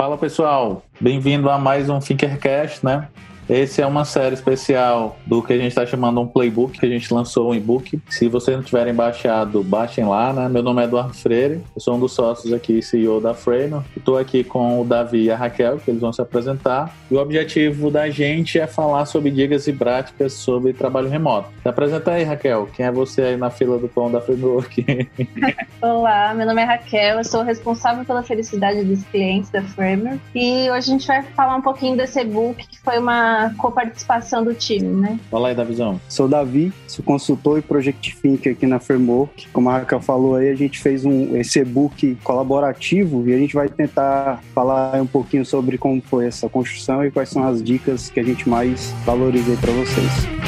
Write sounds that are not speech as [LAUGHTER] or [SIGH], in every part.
Fala pessoal, bem-vindo a mais um Thinkercast, né? Esse é uma série especial do que a gente está chamando um playbook, que a gente lançou um e-book. Se vocês não tiverem baixado, baixem lá, né? Meu nome é Eduardo Freire, eu sou um dos sócios aqui, CEO da Freno. Estou aqui com o Davi e a Raquel, que eles vão se apresentar. E o objetivo da gente é falar sobre dicas e práticas sobre trabalho remoto. Se apresenta aí, Raquel. Quem é você aí na fila do pão da Framework? [LAUGHS] Olá, meu nome é Raquel, eu sou responsável pela felicidade dos clientes da Framework. E hoje a gente vai falar um pouquinho desse e-book, que foi uma coparticipação do time, né? Fala aí, Davizão. Sou Davi, sou consultor e Project Think aqui na Framework. Como a Raquel falou aí, a gente fez um, esse e-book colaborativo e a gente vai tentar falar um pouquinho sobre como foi essa construção e quais são as dicas que a gente mais valorizei para vocês.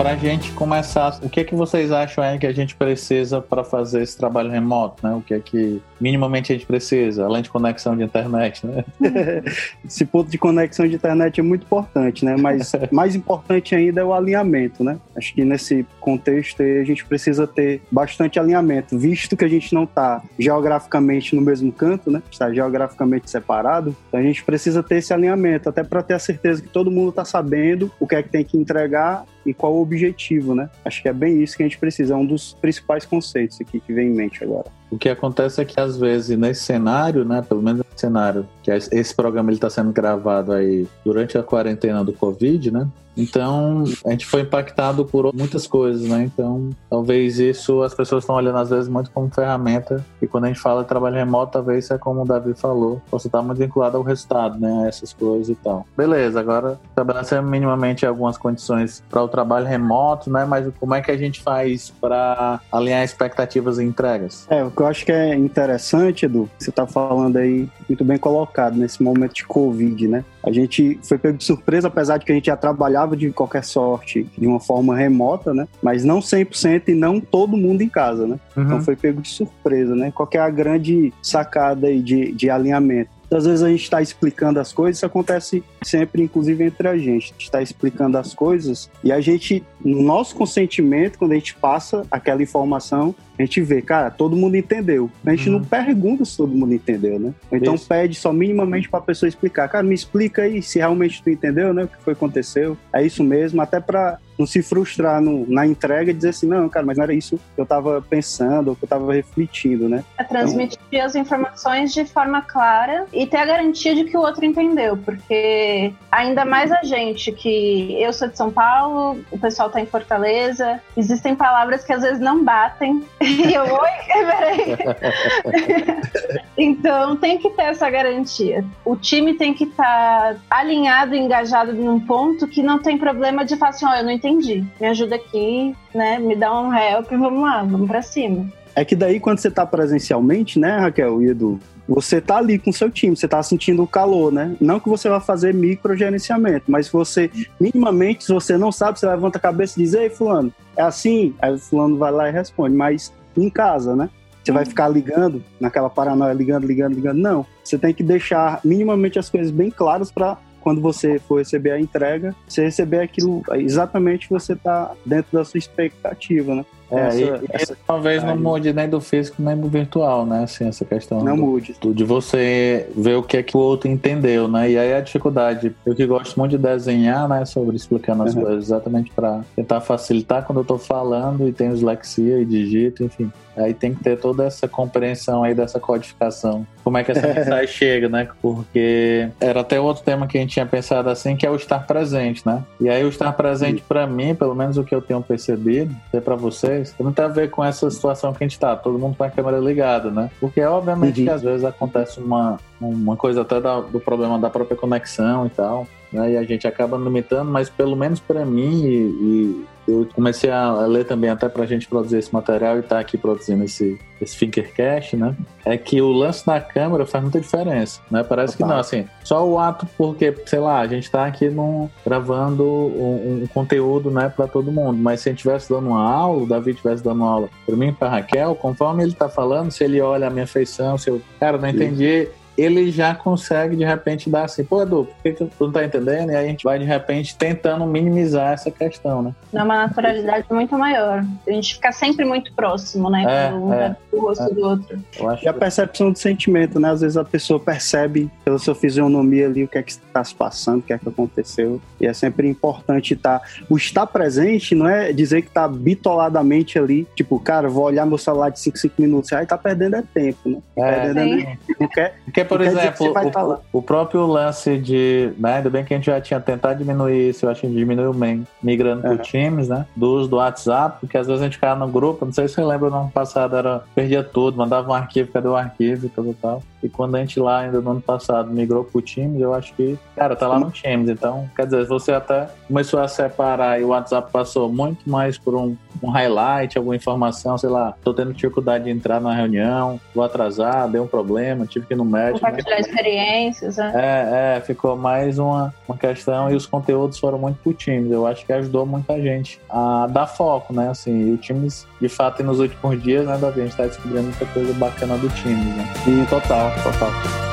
Para a gente começar, o que é que vocês acham aí que a gente precisa para fazer esse trabalho remoto, né? O que é que minimamente a gente precisa, além de conexão de internet, né? [LAUGHS] esse ponto de conexão de internet é muito importante, né? Mas [LAUGHS] mais importante ainda é o alinhamento, né? Acho que nesse contexto aí a gente precisa ter bastante alinhamento, visto que a gente não está geograficamente no mesmo canto, né? Está geograficamente separado, então a gente precisa ter esse alinhamento, até para ter a certeza que todo mundo está sabendo o que é que tem que entregar e qual o objetivo, né? Acho que é bem isso que a gente precisa, é um dos principais conceitos aqui que vem em mente agora. O que acontece é que às vezes nesse cenário, né, pelo menos nesse cenário, que esse programa está sendo gravado aí durante a quarentena do Covid, né? Então, a gente foi impactado por muitas coisas, né? Então, talvez isso as pessoas estão olhando às vezes muito como ferramenta. E quando a gente fala de trabalho remoto, talvez é como o Davi falou, você está muito vinculado ao resultado, né? A essas coisas e tal. Beleza, agora estabelecendo minimamente algumas condições para o trabalho remoto, né? Mas como é que a gente faz para alinhar expectativas e entregas? É, que eu acho que é interessante, Edu, você está falando aí muito bem colocado nesse momento de Covid, né? A gente foi pego de surpresa, apesar de que a gente já trabalhava de qualquer sorte de uma forma remota, né? Mas não 100% e não todo mundo em casa, né? Uhum. Então foi pego de surpresa, né? Qual é a grande sacada aí de, de alinhamento? Às vezes a gente está explicando as coisas, isso acontece sempre, inclusive entre a gente. A gente está explicando as coisas e a gente, no nosso consentimento, quando a gente passa aquela informação, a gente vê, cara, todo mundo entendeu. A gente não uhum. pergunta se todo mundo entendeu, né? Então Isso. pede só minimamente para a pessoa explicar. Cara, me explica aí se realmente tu entendeu, né? O que foi que aconteceu. É isso mesmo, até para não se frustrar no, na entrega e dizer assim, não, cara, mas não era isso que eu estava pensando, ou que eu estava refletindo, né? É transmitir então... as informações de forma clara e ter a garantia de que o outro entendeu, porque ainda mais a gente que eu sou de São Paulo, o pessoal está em Fortaleza, existem palavras que às vezes não batem [LAUGHS] E eu, oi, [LAUGHS] peraí. [LAUGHS] então tem que ter essa garantia. O time tem que estar tá alinhado, engajado num ponto que não tem problema de falar assim, ó, oh, eu não entendi. Me ajuda aqui, né? Me dá um help, vamos lá, vamos pra cima. É que daí, quando você tá presencialmente, né, Raquel e Edu, você tá ali com o seu time, você tá sentindo o calor, né? Não que você vai fazer microgerenciamento, mas você, minimamente, se você não sabe, você levanta a cabeça e diz, ei, fulano, é assim? Aí o fulano vai lá e responde, mas em casa, né? Você vai ficar ligando, naquela paranoia, ligando, ligando, ligando. Não. Você tem que deixar minimamente as coisas bem claras para quando você for receber a entrega, você receber aquilo exatamente que você está dentro da sua expectativa, né? É, essa, e, essa talvez não mude nem do físico nem do virtual, né? Assim, essa questão. Não do, mude. Do, de você ver o que é que o outro entendeu, né? E aí a dificuldade. Eu que gosto muito de desenhar, né? Sobre explicando as uhum. coisas, exatamente para tentar facilitar quando eu tô falando e tem dislexia e digito, enfim. Aí tem que ter toda essa compreensão aí dessa codificação. Como é que essa [LAUGHS] mensagem chega, né? Porque era até outro tema que a gente tinha pensado assim, que é o estar presente, né? E aí o estar presente para mim, pelo menos o que eu tenho percebido, é para vocês, tem muito a ver com essa situação que a gente tá, todo mundo com a câmera ligada, né? Porque obviamente uhum. que às vezes acontece uma, uma coisa até da, do problema da própria conexão e tal né? E a gente acaba limitando, mas pelo menos para mim, e, e, eu comecei a ler também até para a gente produzir esse material e estar tá aqui produzindo esse, esse Finkercast, né? É que o lance da câmera faz muita diferença, né? Parece Opa. que não, assim, só o ato, porque, sei lá, a gente está aqui num, gravando um, um, conteúdo, né, para todo mundo, mas se a gente estivesse dando uma aula, o David estivesse dando uma aula para mim, para Raquel, conforme ele está falando, se ele olha a minha feição, se eu, cara, não entendi, ele já consegue de repente dar assim, pô, Edu, por que, que tu não tá entendendo? E aí a gente vai de repente tentando minimizar essa questão, né? Dá uma naturalidade muito maior. A gente fica sempre muito próximo, né? É, um é, do rosto é. do outro. Eu acho E a percepção do sentimento, né? Às vezes a pessoa percebe pela sua fisionomia ali o que é que está se passando, o que é que aconteceu. E é sempre importante estar. O estar presente não é dizer que tá bitoladamente ali, tipo, cara, vou olhar meu celular de 5, 5 minutos. Aí tá perdendo é tempo, né? É, perdendo é não quer, Porque, por Não quer que exemplo, o, o próprio lance de. Né, ainda bem que a gente já tinha tentado diminuir isso, eu acho que a gente diminuiu bem, migrando Uhum. por times, né? Do uso do WhatsApp, porque às vezes a gente ficava no grupo, não sei se você lembra, no ano passado era perdia tudo, mandava um arquivo, cadê o arquivo e e tal. E quando a gente lá, ainda no ano passado, migrou pro Teams, eu acho que, cara, tá lá no Teams. Então, quer dizer, você até começou a separar e o WhatsApp passou muito mais por um, um highlight, alguma informação, sei lá, tô tendo dificuldade de entrar na reunião, vou atrasar, deu um problema, tive que ir no médico. Compartilhar experiências, né? É, é, ficou mais uma, uma questão e os conteúdos foram muito pro Teams. Eu acho que ajudou muita gente a dar foco, né? Assim, e o Teams, de fato, nos últimos dias, né, Davi, a gente tá descobrindo muita coisa bacana do Teams, né? E total, total.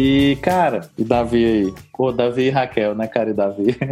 E, cara, e Davi aí? Pô, Davi e Raquel, né, cara? E Davi. [LAUGHS]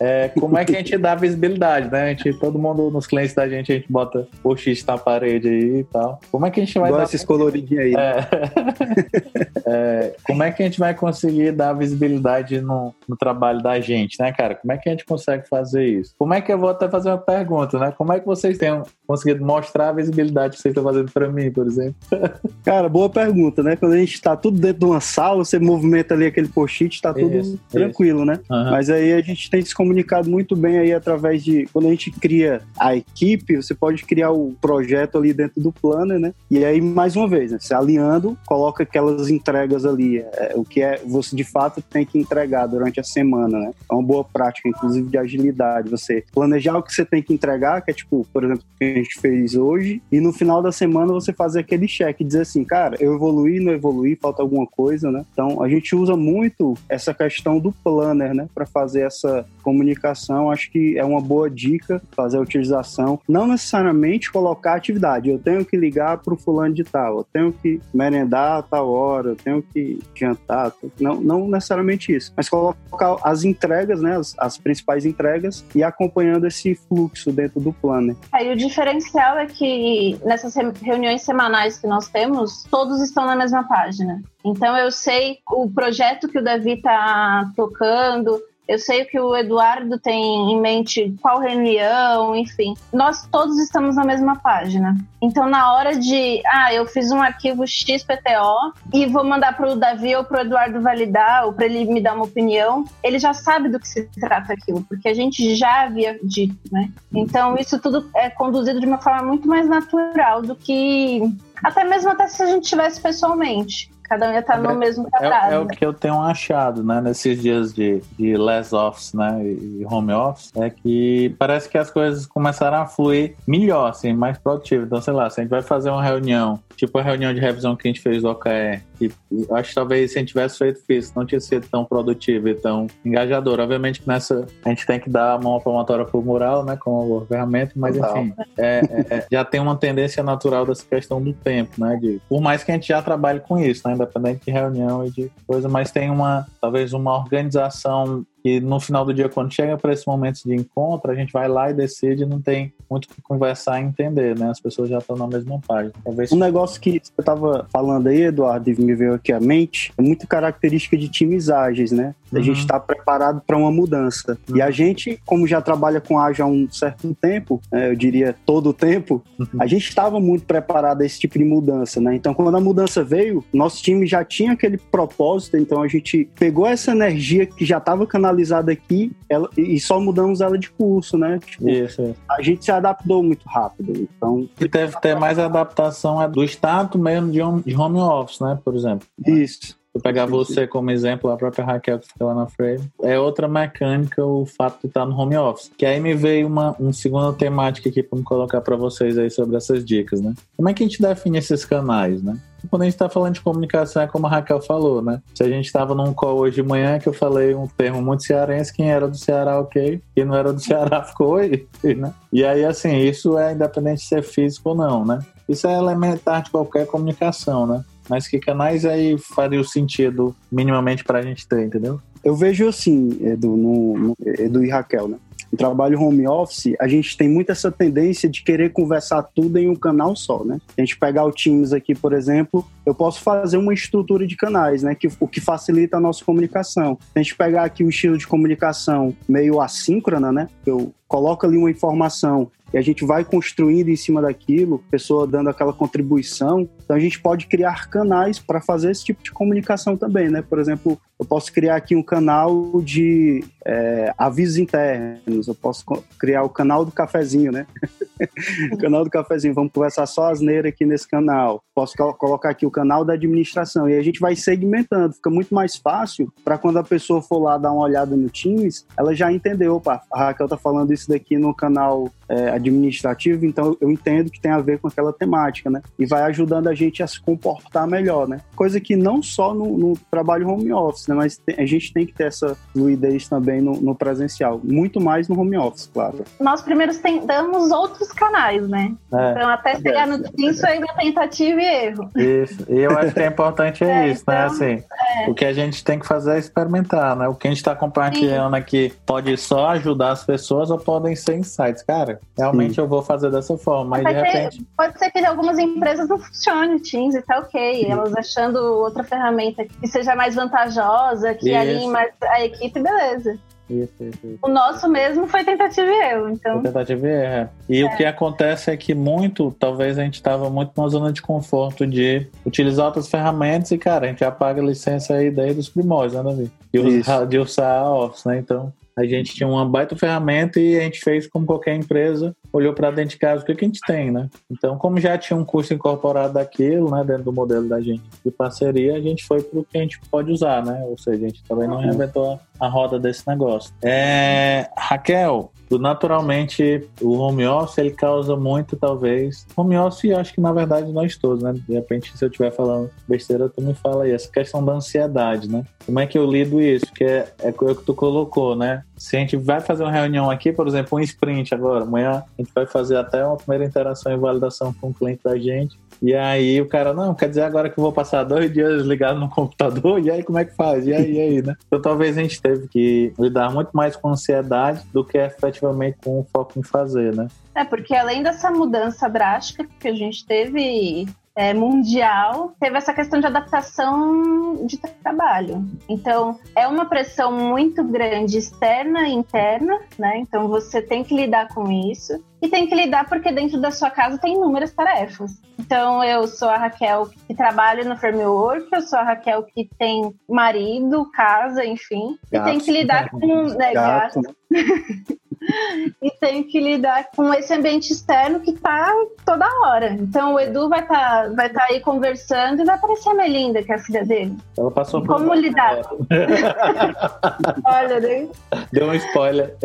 É, como é que a gente dá visibilidade, né? A gente, todo mundo, nos clientes da gente, a gente bota o X na parede aí e tal. Como é que a gente vai Igual dar. esses coloridinhos aí. né? É. [LAUGHS] É, como é que a gente vai conseguir dar visibilidade no, no trabalho da gente, né, cara? Como é que a gente consegue fazer isso? Como é que eu vou até fazer uma pergunta, né? Como é que vocês têm conseguido mostrar a visibilidade que vocês estão fazendo para mim, por exemplo? [LAUGHS] Cara, boa pergunta, né? Quando a gente tá tudo dentro de uma sala, você movimenta ali aquele post-it, tá tudo Isso, tranquilo, né? Aham. Mas aí a gente tem se comunicado muito bem aí através de. Quando a gente cria a equipe, você pode criar o projeto ali dentro do planner, né? E aí, mais uma vez, né? Você alinhando, coloca aquelas entregas ali. é, o que é você de fato tem que entregar durante a semana, né? É uma boa prática, inclusive, de agilidade. Você planejar o que você tem que entregar, que é tipo, por exemplo, o que a gente fez hoje, e no final da semana você fazer aquele check, dizer assim, cara, eu evoluí, não evoluí, falta alguma coisa, né? Então a gente usa muito essa questão do planner, né, para fazer essa comunicação. Acho que é uma boa dica fazer a utilização. Não necessariamente colocar atividade. Eu tenho que ligar para o fulano de tal, eu tenho que merendar a tal hora, eu tenho que jantar. Não, não necessariamente isso, mas colocar as entregas, né, as, as principais entregas e acompanhando esse fluxo dentro do planner. Aí o diferencial é que nessas re- reuniões semanais que nós temos, todos estão na mesma página. Então eu sei o projeto que o Davi está tocando, eu sei o que o Eduardo tem em mente, qual reunião, enfim. Nós todos estamos na mesma página. Então, na hora de, ah, eu fiz um arquivo XPTO e vou mandar para o Davi ou para o Eduardo validar, ou para ele me dar uma opinião, ele já sabe do que se trata aquilo, porque a gente já havia dito, né? Então, isso tudo é conduzido de uma forma muito mais natural do que até mesmo até se a gente tivesse pessoalmente. Cada um ia estar no mesmo quadrado. É, é o que eu tenho achado, né, nesses dias de, de less office, né, e home office, é que parece que as coisas começaram a fluir melhor, assim, mais produtivo. Então, sei lá, se a gente vai fazer uma reunião, tipo a reunião de revisão que a gente fez do OKR, que eu acho que talvez se a gente tivesse feito isso, não tinha sido tão produtivo e tão engajador. Obviamente que nessa a gente tem que dar a mão palmatória pro mural, né, como ferramenta, mas Total. enfim, é, é, é, já tem uma tendência natural dessa questão do tempo, né, de, por mais que a gente já trabalhe com isso, né, independente de reunião e de coisa, mas tem uma, talvez uma organização que no final do dia, quando chega para esse momento de encontro, a gente vai lá e decide, não tem muito o que conversar e entender, né? As pessoas já estão na mesma página. Talvez Um negócio que você estava falando aí, Eduardo, e me veio aqui à mente, é muito característica de times ágeis, né? A Uhum. gente está preparado para uma mudança. E a gente, como já trabalha com ágil há um certo tempo, né, eu diria todo o tempo, a gente estava muito preparado a esse tipo de mudança, né? Então, quando a mudança veio, nosso time já tinha aquele propósito, então a gente pegou essa energia que já estava canalizada aqui ela- e só mudamos ela de curso, né? Tipo, isso. a gente se adaptou muito rápido. Então, E deve ter mais adaptação é do status mesmo de home, de home office, né? Por exemplo. isso. Eu pegar você como exemplo, a própria Raquel que fica lá na frente, é outra mecânica o fato de estar no home office. Que aí me veio uma, uma segunda temática aqui para me colocar para vocês aí sobre essas dicas, né? Como é que a gente define esses canais, né? Quando a gente está falando de comunicação, é como a Raquel falou, né? Se a gente estava num call hoje de manhã que eu falei um termo muito cearense, quem era do Ceará, ok. Quem não era do Ceará [LAUGHS] ficou né? E aí, assim, isso é independente de ser físico ou não, né? Isso é elementar de qualquer comunicação, né? Mas que canais aí faria o sentido minimamente para a gente ter, entendeu? Eu vejo assim, Edu, no, no, Edu e Raquel, né? No trabalho home office, a gente tem muito essa tendência de querer conversar tudo em um canal só, né? A gente pegar o Teams aqui, por exemplo, eu posso fazer uma estrutura de canais, né? Que, o que facilita a nossa comunicação. A gente pegar aqui o estilo de comunicação meio assíncrona, né? Eu coloco ali uma informação e a gente vai construindo em cima daquilo, pessoa dando aquela contribuição. Então a gente pode criar canais para fazer esse tipo de comunicação também, né? Por exemplo, eu posso criar aqui um canal de é, avisos internos, eu posso criar o canal do cafezinho, né? [LAUGHS] [LAUGHS] canal do cafezinho, vamos conversar só asneira aqui nesse canal. Posso colocar aqui o canal da administração e a gente vai segmentando, fica muito mais fácil para quando a pessoa for lá dar uma olhada no Teams, ela já entendeu, opa, a Raquel tá falando isso daqui no canal é, administrativo, então eu entendo que tem a ver com aquela temática, né? E vai ajudando a gente a se comportar melhor, né? Coisa que não só no, no trabalho home office, né? Mas a gente tem que ter essa fluidez também no, no, presencial, muito mais no home office, claro. Nós primeiros tentamos outros canais, né? É, então até chegar no isso aí na tentativa e erro. Isso, e eu acho que é importante é, é isso, né? então, né? Assim, é. o que a gente tem que fazer é experimentar, né? O que a gente está compartilhando Sim. aqui pode só ajudar as pessoas ou podem ser insights, cara realmente Sim. eu vou fazer dessa forma. Mas, de repente... pode ser que algumas empresas não funcione o Teams e tá ok. Sim. Elas achando outra ferramenta que seja mais vantajosa, que alinhe mais a equipe, beleza. Isso, isso, isso. O nosso mesmo foi tentativa e erro, então. Foi tentativa e erro. É. E é. o que acontece é que muito, talvez a gente estava muito numa zona de conforto de utilizar outras ferramentas e, cara, a gente apaga a licença aí daí dos primórdios, né, Davi? De usar, de usar a Office, né? Então, a gente tinha uma baita ferramenta e a gente fez como qualquer empresa, olhou para dentro de casa o que, que a gente tem, né? Então, como já tinha um custo incorporado daquilo, né, dentro do modelo da gente de parceria, a gente foi para o que a gente pode usar, né? Ou seja, a gente também não reinventou a roda desse negócio. É, Raquel, naturalmente o home office ele causa muito talvez. Home office acho que na verdade nós todos né? De repente se eu estiver falando besteira tu me fala aí. Essa questão da ansiedade né? Como é que eu lido isso? Que é, é o que tu colocou né? Se a gente vai fazer uma reunião aqui por exemplo um sprint agora amanhã a gente vai fazer até uma primeira interação e validação com o cliente da gente e aí o cara, não, quer dizer agora que eu vou passar dois dias ligado no computador, e aí como é que faz? E aí, e aí, né? Então talvez a gente teve que lidar muito mais com ansiedade do que efetivamente com o foco em fazer, né? É, porque além dessa mudança drástica que a gente teve é, mundial, teve essa questão de adaptação de trabalho. Então, é uma pressão muito grande externa e interna, né? Então, você tem que lidar com isso. E tem que lidar porque dentro da sua casa tem inúmeras tarefas. Então, eu sou a Raquel que trabalha no framework, eu sou a Raquel que tem marido, casa, enfim. Gato, e tem que lidar com né, gato. gato. [LAUGHS] [LAUGHS] e tem que lidar com esse ambiente externo que tá toda hora. Então o Edu vai estar tá, vai tá aí conversando e vai aparecer a Melinda, que é a filha dele. Ela passou por Como lidar? [LAUGHS] Olha, né? Deu um spoiler. [LAUGHS]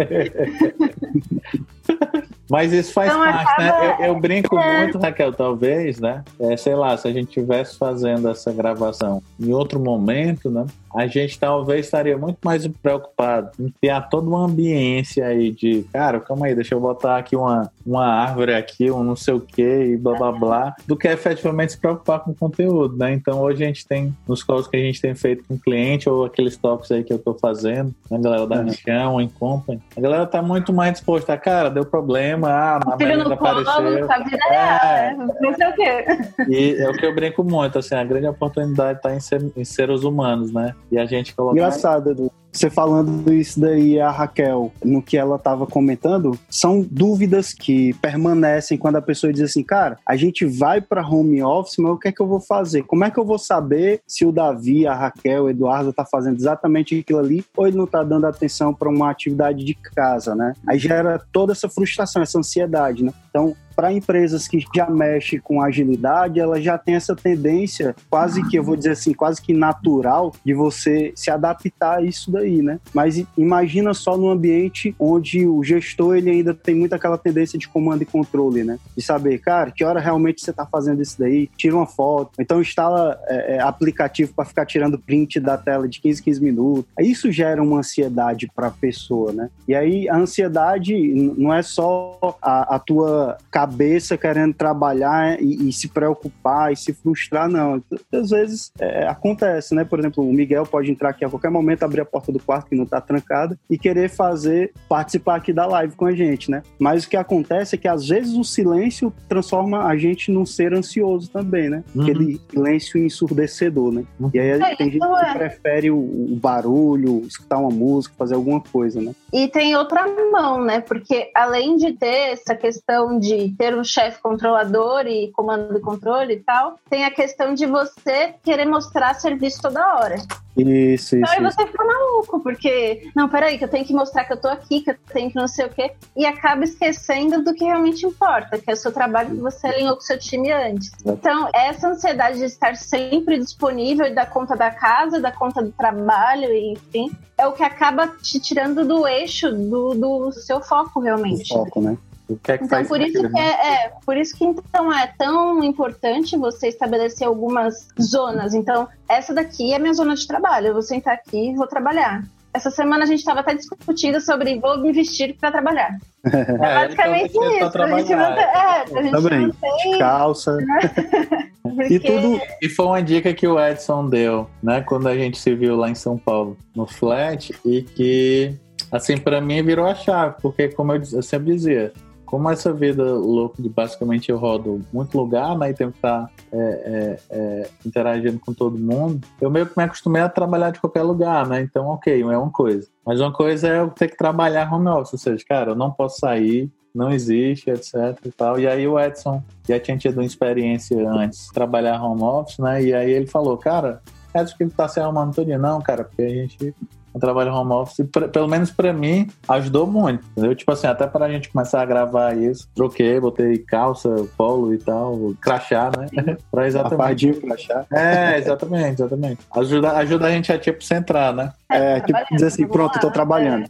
Mas isso faz então, parte, né? acaba... né? Eu, eu brinco é. muito, Raquel, talvez, né? É, sei lá, se a gente estivesse fazendo essa gravação em outro momento, né? A gente talvez estaria muito mais preocupado em criar toda uma ambiência aí de, cara, calma aí, deixa eu botar aqui uma, uma árvore aqui, um não sei o que e blá blá blá, do que efetivamente se preocupar com o conteúdo, né? Então hoje a gente tem, nos calls que a gente tem feito com o cliente ou aqueles toques aí que eu tô fazendo, a galera da Michão, em Company, a galera tá muito mais disposta, a, cara, deu problema, ah, a Melinda apareceu. Tá vida é, é, não sei o quê. E é o que eu brinco muito, assim, a grande oportunidade tá em, ser, em seres humanos, né? E a gente colocar. Engraçado, Edu você falando isso daí, a Raquel, no que ela estava comentando, são dúvidas que permanecem quando a pessoa diz assim, cara, a gente vai para home office, mas o que é que eu vou fazer? Como é que eu vou saber se o Davi, a Raquel, o Eduardo tá fazendo exatamente aquilo ali ou ele não tá dando atenção para uma atividade de casa, né? Aí gera toda essa frustração, essa ansiedade, né? Então, para empresas que já mexem com agilidade, ela já tem essa tendência quase que, eu vou dizer assim, quase que natural de você se adaptar a isso daí, né? Mas imagina só num ambiente onde o gestor ele ainda tem muito aquela tendência de comando e controle, né? De saber, cara, que hora realmente você está fazendo isso daí, tira uma foto, então instala é, é aplicativo para ficar tirando print da tela de 15, 15 minutos. Isso gera uma ansiedade para a pessoa, né? E aí a ansiedade não é só a, a tua cabeça querendo trabalhar e, e, se preocupar e se frustrar, não. Às vezes é, acontece, né? Por exemplo, o Miguel pode entrar aqui a qualquer momento, abrir a porta do quarto que não está trancada e querer fazer, participar aqui da live com a gente, né? Mas o que acontece é que às vezes o silêncio transforma a gente num ser ansioso também, né? Uhum. Aquele silêncio ensurdecedor, né? Uhum. E aí é, tem gente que é. prefere o, o barulho, escutar uma música, fazer alguma coisa, né? E tem outra mão, né? Porque além de ter essa questão de ter um chefe controlador e comando e controle e tal, tem a questão de você querer mostrar serviço toda hora. Isso, então isso. aí você fica maluco, porque, não, peraí, que eu tenho que mostrar que eu tô aqui, que eu tenho que não sei o quê, e acaba esquecendo do que realmente importa, que é o seu trabalho que você alinhou com o seu time antes. Então, essa ansiedade de estar sempre disponível e dar conta da casa, dar conta do trabalho, enfim, é o que acaba te tirando do eixo do, do seu foco realmente. O foco, né? O que é que então, faz por isso que né? é, é, por isso que então é tão importante você estabelecer algumas zonas. Então, essa daqui é a minha zona de trabalho. Eu vou sentar aqui e vou trabalhar. Essa semana a gente estava até discutindo sobre vou me vestir para trabalhar. [LAUGHS] É, então basicamente então, isso. A gente não tem, é, a gente Também. não tem. Calça. [LAUGHS] Porque... E tudo. E foi uma dica que o Edson deu, né? Quando a gente se viu lá em São Paulo, no flat, e que, assim, para mim virou a chave, porque, como eu, eu sempre dizia, como essa vida louca de basicamente eu rodo muito lugar, né, e tenho que estar é, é, é, interagindo com todo mundo, eu meio que me acostumei a trabalhar de qualquer lugar, né? Então, ok, é uma coisa. Mas uma coisa é eu ter que trabalhar home office, ou seja, cara, eu não posso sair, não existe, etc e tal. E aí o Edson já tinha tido uma experiência antes trabalhar home office, né? E aí ele falou, cara, Edson que ele tá se arrumando todo dia. Não, cara, porque a gente um trabalho home office, pra, pelo menos para mim, ajudou muito, entendeu? Tipo assim, até para a gente começar a gravar isso, troquei, botei calça, polo e tal, crachá, né? [LAUGHS] pra exatamente. Apardinho, crachá. É, exatamente, exatamente. Ajuda, ajuda a gente a, tipo, centrar, né? É, tipo, dizer assim, pronto, tô trabalhando.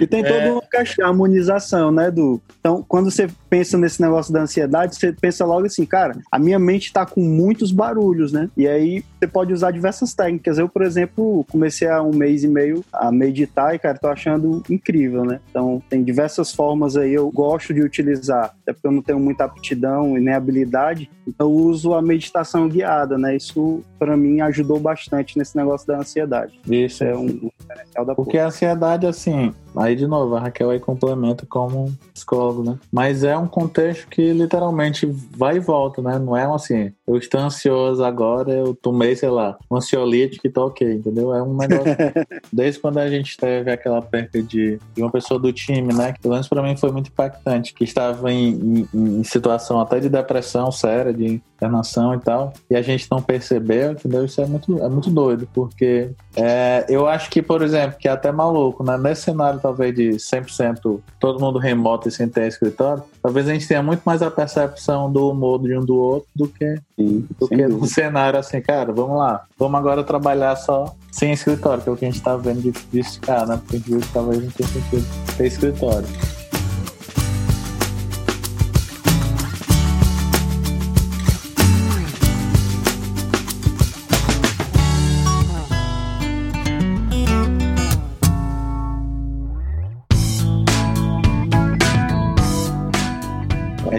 E tem toda é. uma caixa, harmonização, né, Du? Então, quando você pensa nesse negócio da ansiedade, você pensa logo assim, cara, a minha mente tá com muitos barulhos, né? E aí você pode usar diversas técnicas. Eu, por exemplo, comecei há um mês e meio a meditar e, cara, tô achando incrível, né? Então, tem diversas formas aí, eu gosto de utilizar, até porque eu não tenho muita aptidão e nem habilidade, então eu uso a meditação guiada, né? Isso, para mim, ajudou bastante nesse negócio da ansiedade. Isso é um diferencial da Porque a ansiedade, assim, aí de novo, a Raquel aí complementa como psicólogo, né? Mas é um contexto que literalmente vai e volta, né? Não é assim, eu estou ansioso agora, eu tomei, sei lá, um ansiolítico e tô ok, entendeu? É um negócio. [LAUGHS] Desde quando a gente teve aquela perca de, de uma pessoa do time, né? Que pelo menos pra mim foi muito impactante, que estava em, em, em situação até de depressão séria, de internação e tal, e a gente não percebeu, entendeu? Isso é muito, é muito doido, porque é, eu acho que, por exemplo, que é até maluco, né? Nesse cenário, talvez, de 100% todo mundo remoto e sem ter escritório, talvez a gente tenha muito mais a percepção do humor de um do outro do que, Sim, do que cenário assim, cara, vamos lá, vamos agora trabalhar só sem escritório, que é o que a gente tá vendo de, de ficar, né? Porque talvez não tenha sentido ter escritório.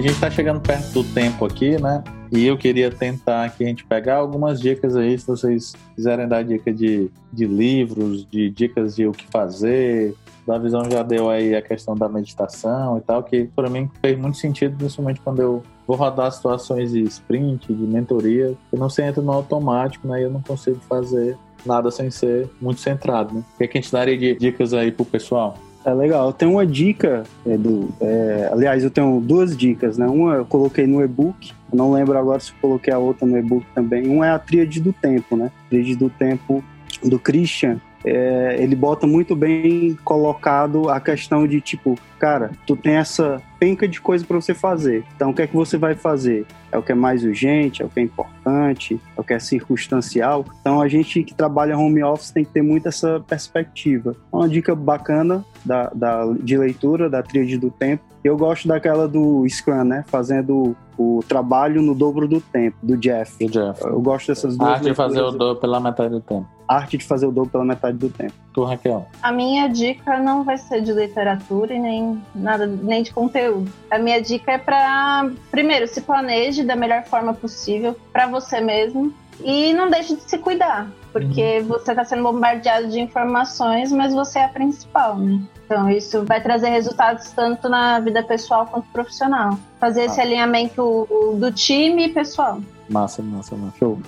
Gente está chegando perto do tempo aqui, né? E eu queria tentar aqui a gente pegar algumas dicas aí, se vocês quiserem dar dica de, de livros, de dicas de o que fazer. Da visão já deu aí a questão da meditação e tal, que para mim fez muito sentido, principalmente quando eu vou rodar situações de sprint, de mentoria, eu não sei entra no automático, né? E eu não consigo fazer nada sem ser muito centrado, né? O que, é que a gente daria de dicas aí pro pessoal? É legal. Tenho uma dica, Edu. É, aliás, eu tenho duas dicas, né? Uma eu coloquei no e-book. Não lembro agora se eu coloquei a outra no e-book também. Uma é a Tríade do Tempo, né? Tríade do Tempo do Christian. É, ele bota muito bem colocado a questão de tipo, cara, tu tem essa penca de coisa para você fazer. Então, o que é que você vai fazer? É o que é mais urgente, é o que é importante, é o que é circunstancial. Então, a gente que trabalha home office tem que ter muito essa perspectiva. Uma dica bacana da, da, de leitura da tríade do tempo. Eu gosto daquela do Scrum, né? Fazendo o trabalho no dobro do tempo, do Jeff. Do Jeff. Eu gosto dessas duas. A arte de fazer o dobro pela metade do tempo. A arte de fazer o dobro pela metade do tempo. Tu, Raquel? A minha dica não vai ser de literatura e nem nada, nem de conteúdo. A minha dica é para, primeiro, se planeje da melhor forma possível para você mesmo e não deixe de se cuidar, porque uhum. você está sendo bombardeado de informações, mas você é a principal, né? Então, isso vai trazer resultados tanto na vida pessoal quanto profissional. Fazer ah. esse alinhamento do time e pessoal. Massa, massa, massa. Show.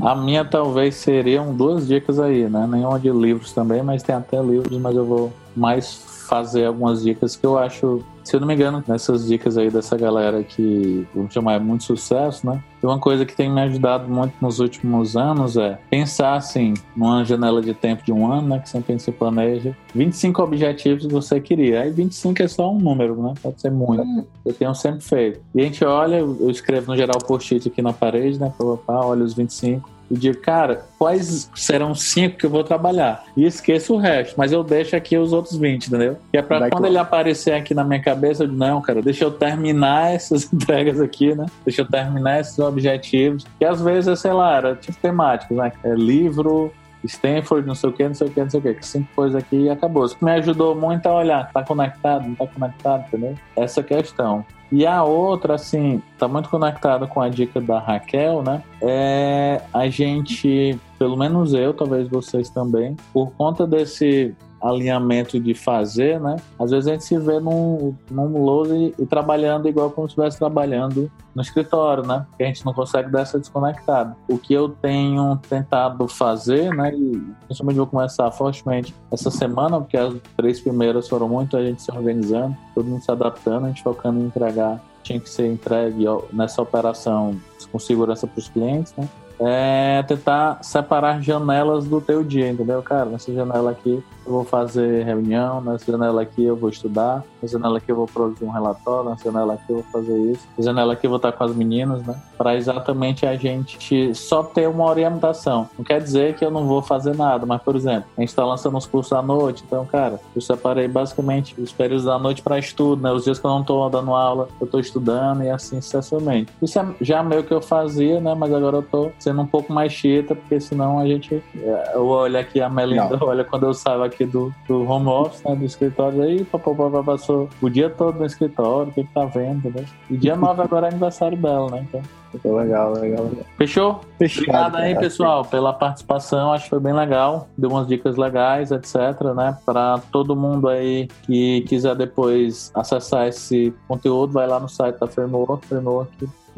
A minha talvez seriam duas dicas aí, né? Nenhuma de livros também, mas tem até livros, mas eu vou mais fazer algumas dicas que eu acho se eu não me engano, nessas dicas aí dessa galera que, vamos chamar, é muito sucesso, né? E uma coisa que tem me ajudado muito nos últimos anos é pensar, assim, numa janela de tempo de um ano, né? Que sempre se planeja. 25 objetivos que você queria. Aí 25 é só um número, né? Pode ser muito. Hum. Eu tenho sempre feito. E a gente olha, eu escrevo no geral post-it aqui na parede, né? Olha os 25 e digo, cara, quais serão cinco que eu vou trabalhar? E esqueço o resto, mas eu deixo aqui os outros 20, entendeu? E é pra Vai quando ele aparecer aqui na minha cabeça, eu digo, não, cara, deixa eu terminar [LAUGHS] essas entregas aqui, né? Deixa eu terminar esses objetivos. Que às vezes, sei lá, era tipo temáticos, né? É livro, Stanford, não sei o que, não sei o que, não sei o que, cinco coisas aqui e acabou. Isso me ajudou muito a olhar, tá conectado, não tá conectado, entendeu? Essa questão. E a outra, assim, tá muito conectada com a dica da Raquel, né? É a gente, pelo menos eu, talvez vocês também, por conta desse alinhamento de fazer, né? Às vezes a gente se vê num, num load e, trabalhando igual como se estivesse trabalhando no escritório, né? Que a gente não consegue dar essa desconectada. O que eu tenho tentado fazer, né? E principalmente vou começar fortemente essa semana, porque as três primeiras foram muito a gente se organizando, todo mundo se adaptando, a gente focando em entregar tinha que ser entregue nessa operação com segurança para os clientes, né? É tentar separar janelas do teu dia, entendeu, cara? Nessa janela aqui eu vou fazer reunião, nessa janela aqui eu vou estudar, nessa janela aqui eu vou produzir um relatório, nessa janela aqui eu vou fazer isso, nessa janela aqui eu vou estar com as meninas, né? Para exatamente a gente só ter uma orientação. Não quer dizer que eu não vou fazer nada, mas, por exemplo, a gente está lançando os cursos à noite, então, cara, eu separei basicamente os períodos da noite para estudo, né? Os dias que eu não estou dando aula, eu estou estudando e assim sucessivamente. Isso é já meio que eu fazia, né? Mas agora eu estou sendo um pouco mais chita, porque senão a gente. É, eu olho aqui a Melinda, [LAUGHS] olha quando eu saio aqui aqui do, do home office, né, do escritório, aí papapá, passou o dia todo no escritório, o que, que tá vendo, né? E dia [LAUGHS] 9 agora é aniversário dela, né? Então. Legal, legal, legal. Fechou? Fechado, Obrigado aí, pessoal, pela participação. Acho que foi bem legal. Deu umas dicas legais, etc, né? Para todo mundo aí que quiser depois acessar esse conteúdo, vai lá no site da Framework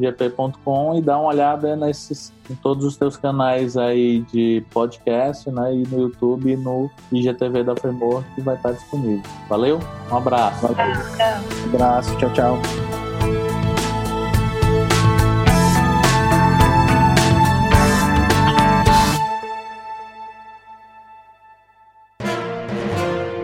gp.com e dá uma olhada nesses em todos os teus canais aí de podcast, né? E no YouTube e no IGTV da Framework que vai estar disponível. Valeu? Um abraço. Valeu. Um abraço, tchau, tchau.